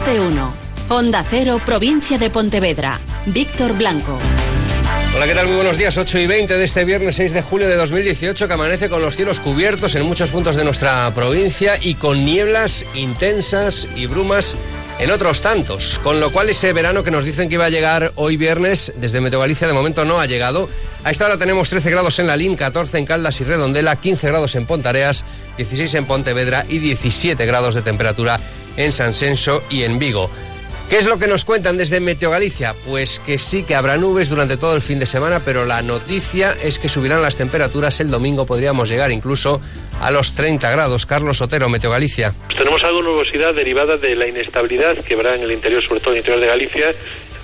Más de uno. Onda Cero, provincia de Pontevedra. Víctor Blanco. Hola, ¿qué tal? Muy buenos días. 8 y 20 de este viernes 6 de julio de 2018 que amanece con los cielos cubiertos en muchos puntos de nuestra provincia y con nieblas intensas y brumas en otros tantos. Con lo cual ese verano que nos dicen que iba a llegar hoy viernes desde Meteo Galicia de momento no ha llegado. A esta hora tenemos 13 grados en La Lin, 14 en Caldas y Redondela, 15 grados en Pontareas, 16 en Pontevedra y 17 grados de temperatura en San Senso y en Vigo. ¿Qué es lo que nos cuentan desde Meteo Galicia? Pues que sí que habrá nubes durante todo el fin de semana, pero la noticia es que subirán las temperaturas. El domingo podríamos llegar incluso a los 30 grados. Carlos Otero, Meteo Galicia. Pues tenemos algo de nubosidad derivada de la inestabilidad que habrá en el interior, sobre todo en el interior de Galicia.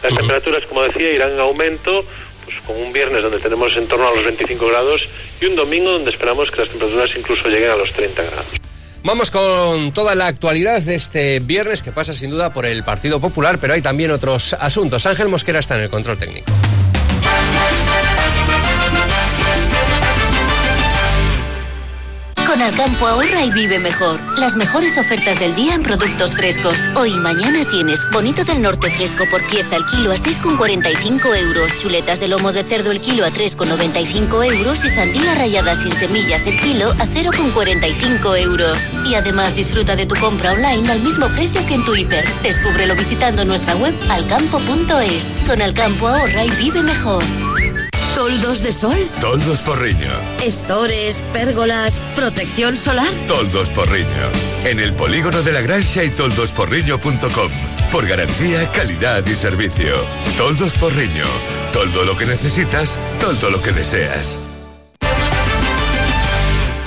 Las temperaturas, como decía, irán en aumento, pues con un viernes donde tenemos en torno a los 25 grados y un domingo donde esperamos que las temperaturas incluso lleguen a los 30 grados. Vamos con toda la actualidad de este viernes que pasa sin duda por el Partido Popular, pero hay también otros asuntos. Ángel Mosquera está en el control técnico. Con Alcampo ahorra y vive mejor. Las mejores ofertas del día en productos frescos. Hoy y mañana tienes bonito del norte fresco por pieza el kilo a 6,45 euros, chuletas de lomo de cerdo el kilo a 3,95 euros y sandía rayada sin semillas el kilo a 0,45 euros. Y además disfruta de tu compra online al mismo precio que en tu hiper. Descúbrelo visitando nuestra web alcampo.es. Con Alcampo ahorra y vive mejor. ¿Toldos de sol? Toldos Porriño. ¿Estores, pérgolas, protección solar? Toldos Porriño. En el polígono de la Granja y toldosporriño.com. Por garantía, calidad y servicio. Toldos Porriño. Todo lo que necesitas, todo lo que deseas.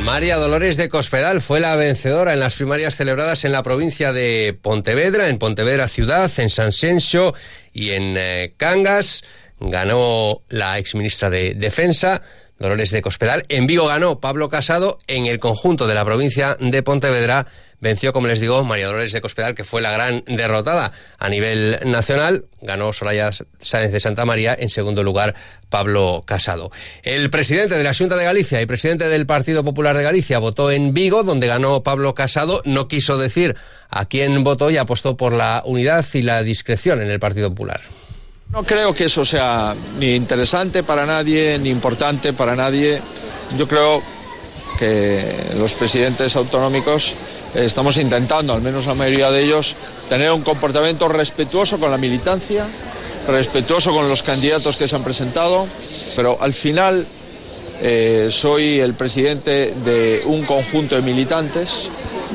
María Dolores de Cospedal fue la vencedora en las primarias celebradas en la provincia de Pontevedra, en Pontevedra ciudad, en San Senso y en eh, Cangas ganó la exministra de Defensa, Dolores de Cospedal. En Vigo ganó Pablo Casado. En el conjunto de la provincia de Pontevedra venció, como les digo, María Dolores de Cospedal, que fue la gran derrotada a nivel nacional. Ganó Soraya Sáenz de Santa María. En segundo lugar, Pablo Casado. El presidente de la Junta de Galicia y presidente del Partido Popular de Galicia votó en Vigo, donde ganó Pablo Casado. No quiso decir a quién votó y apostó por la unidad y la discreción en el Partido Popular. No creo que eso sea ni interesante para nadie, ni importante para nadie. Yo creo que los presidentes autonómicos estamos intentando, al menos la mayoría de ellos, tener un comportamiento respetuoso con la militancia, respetuoso con los candidatos que se han presentado, pero al final eh, soy el presidente de un conjunto de militantes,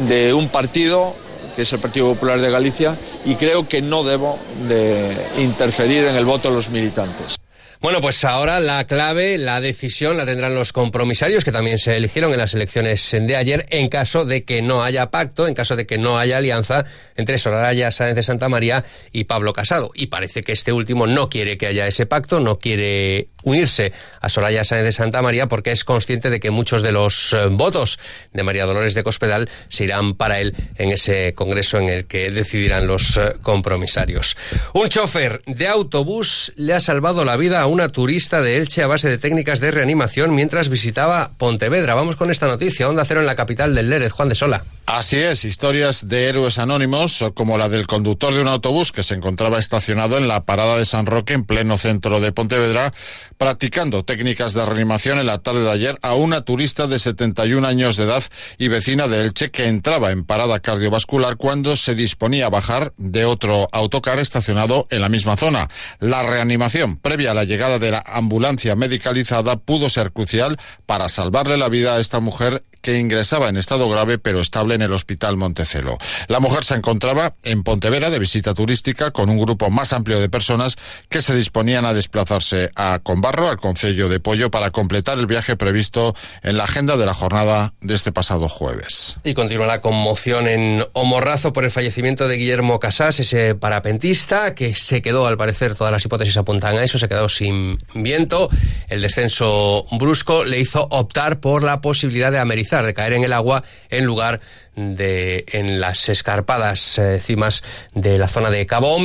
de un partido que es el Partido Popular de Galicia, y creo que no debo de interferir en el voto de los militantes. Bueno, pues ahora la clave, la decisión la tendrán los compromisarios que también se eligieron en las elecciones de ayer en caso de que no haya pacto, en caso de que no haya alianza entre Soraya Sáenz de Santa María y Pablo Casado. Y parece que este último no quiere que haya ese pacto, no quiere unirse a Soraya Sáenz de Santa María porque es consciente de que muchos de los eh, votos de María Dolores de Cospedal se irán para él en ese congreso en el que decidirán los eh, compromisarios. Un chofer de autobús le ha salvado la vida a una turista de Elche a base de técnicas de reanimación mientras visitaba Pontevedra. Vamos con esta noticia. Onda Cero en la capital del Lérez. Juan de Sola. Así es, historias de héroes anónimos, como la del conductor de un autobús que se encontraba estacionado en la parada de San Roque, en pleno centro de Pontevedra, practicando técnicas de reanimación en la tarde de ayer a una turista de 71 años de edad y vecina de Elche que entraba en parada cardiovascular cuando se disponía a bajar de otro autocar estacionado en la misma zona. La reanimación previa a la llegada de la ambulancia medicalizada pudo ser crucial para salvarle la vida a esta mujer que ingresaba en estado grave pero estable en el Hospital Montecelo. La mujer se encontraba en Pontevedra de visita turística con un grupo más amplio de personas que se disponían a desplazarse a Conbarro, al Concello de Pollo, para completar el viaje previsto en la agenda de la jornada de este pasado jueves. Y continúa la conmoción en Omorrazo por el fallecimiento de Guillermo Casás, ese parapentista que se quedó, al parecer, todas las hipótesis apuntan a eso, se quedó sin viento. El descenso brusco le hizo optar por la posibilidad de amerizar de caer en el agua en lugar de en las escarpadas eh, cimas de la zona de Cabo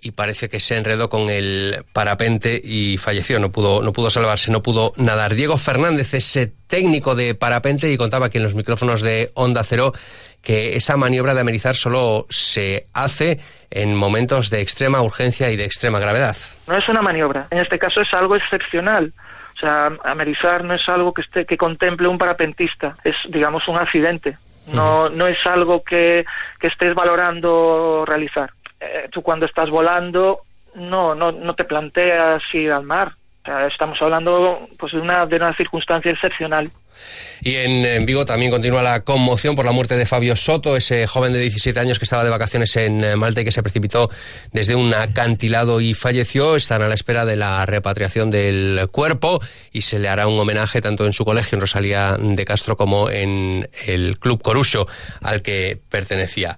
y parece que se enredó con el parapente y falleció. No pudo, no pudo salvarse, no pudo nadar. Diego Fernández es eh, técnico de parapente y contaba aquí en los micrófonos de Onda Cero que esa maniobra de amerizar solo se hace en momentos de extrema urgencia y de extrema gravedad. No es una maniobra, en este caso es algo excepcional. O sea, amerizar no es algo que esté que contemple un parapentista, es digamos un accidente. No, no es algo que, que estés valorando realizar. Eh, tú cuando estás volando no, no, no te planteas ir al mar. estamos hablando pues, de, una, de una circunstancia excepcional. Y en, Vigo también continúa la conmoción por la muerte de Fabio Soto, ese joven de 17 años que estaba de vacaciones en eh, Malta y que se precipitó desde un acantilado y falleció. Están a la espera de la repatriación del cuerpo y se le hará un homenaje tanto en su colegio en Rosalía de Castro como en el Club Coruso al que pertenecía.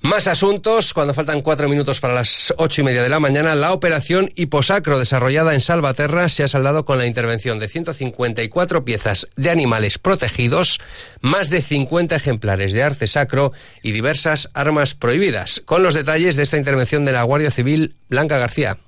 Más asuntos, cuando faltan cuatro minutos para las ocho y media de la mañana, la operación Hiposacro desarrollada en Salvaterra se ha saldado con la intervención de 154 piezas de animales protegidos, más de 50 ejemplares de arte sacro y diversas armas prohibidas. Con los detalles de esta intervención de la Guardia Civil, Blanca García.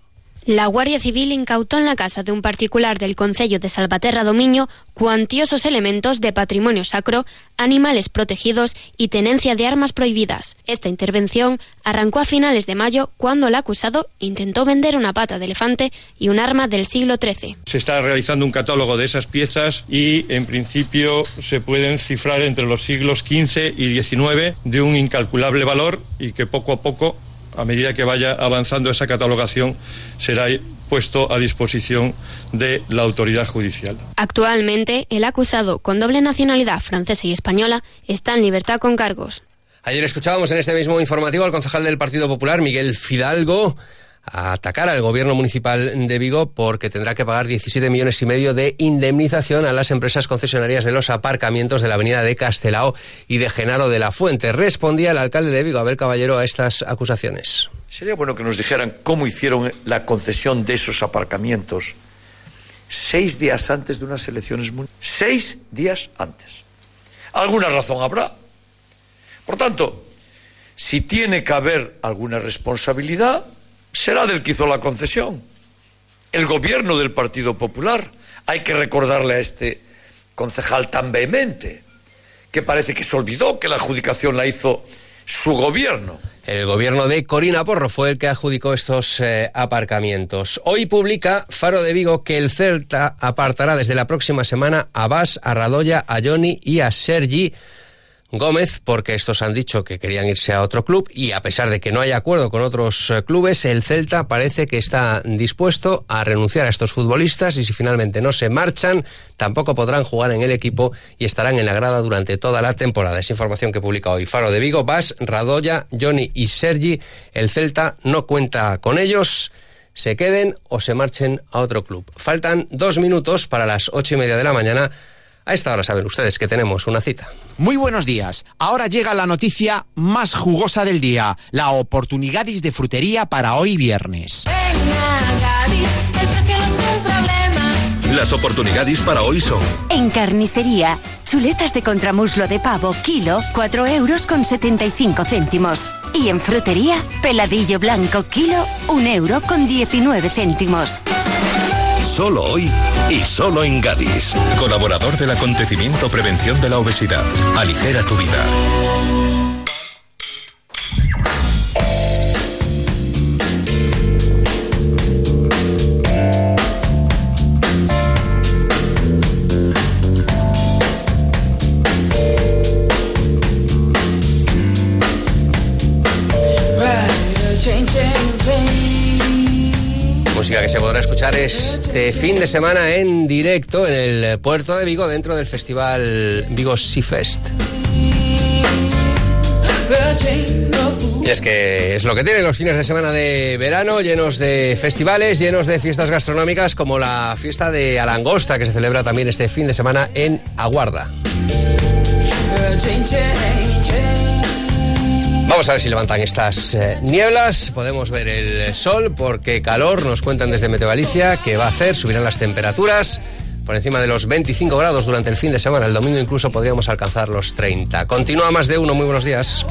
La Guardia Civil incautó en la casa de un particular del Concello de Salvaterra Domiño cuantiosos elementos de patrimonio sacro, animales protegidos y tenencia de armas prohibidas. Esta intervención arrancó a finales de mayo cuando el acusado intentó vender una pata de elefante y un arma del siglo XIII. Se está realizando un catálogo de esas piezas y en principio se pueden cifrar entre los siglos XV y XIX de un incalculable valor y que poco a poco a medida que vaya avanzando esa catalogación, será puesto a disposición de la autoridad judicial. Actualmente, el acusado con doble nacionalidad francesa y española está en libertad con cargos. Ayer escuchábamos en este mismo informativo al concejal del Partido Popular, Miguel Fidalgo, a atacar al gobierno municipal de Vigo porque tendrá que pagar 17 millones y medio de indemnización a las empresas concesionarias de los aparcamientos de la avenida de Castelao y de Genaro de la Fuente. Respondía el alcalde de Vigo, Abel Caballero, a estas acusaciones. Sería bueno que nos dijeran cómo hicieron la concesión de esos aparcamientos seis días antes de unas elecciones Seis días antes. Alguna razón habrá. Por tanto, si tiene que haber alguna responsabilidad, será del que hizo la concesión, el gobierno del Partido Popular. Hay que recordarle a este concejal tan vehemente que parece que se olvidó que la adjudicación la hizo su gobierno. El gobierno de Corina Porro fue el que adjudicó estos eh, aparcamientos. Hoy publica Faro de Vigo que el Celta apartará desde la próxima semana a Bas, a Radoya, a Johnny y a Sergi Gómez, porque estos han dicho que querían irse a otro club y a pesar de que no hay acuerdo con otros eh, clubes, el Celta parece que está dispuesto a renunciar a estos futbolistas y si finalmente no se marchan, tampoco podrán jugar en el equipo y estarán en la grada durante toda la temporada. Es información que publica hoy Faro de Vigo, Bas, Radoya, Johnny y Sergi. El Celta no cuenta con ellos se queden o se marchen a otro club. Faltan dos minutos para las ocho y media de la mañana. A esta hora saben ustedes que tenemos una cita. Muy buenos días. Ahora llega la noticia más jugosa del día, la oportunidad de frutería para hoy viernes. Las oportunidades para hoy son... En carnicería, chuletas de contramuslo de pavo, kilo, 4 euros con 75 céntimos. Y en frutería, peladillo blanco, kilo, 1 euro con 19 céntimos. Solo hoy y solo en Gadis. Colaborador del acontecimiento Prevención de la Obesidad. Aligera tu vida. Que se podrá escuchar este fin de semana en directo en el puerto de Vigo dentro del festival Vigo Sea Fest. Y es que es lo que tienen los fines de semana de verano, llenos de festivales, llenos de fiestas gastronómicas, como la fiesta de Alangosta, que se celebra también este fin de semana en Aguarda. Vamos a ver si levantan estas eh, nieblas, podemos ver el sol porque calor, nos cuentan desde Meteo Galicia que va a hacer, subirán las temperaturas por encima de los 25 grados durante el fin de semana, el domingo incluso podríamos alcanzar los 30. Continúa más de uno, muy buenos días.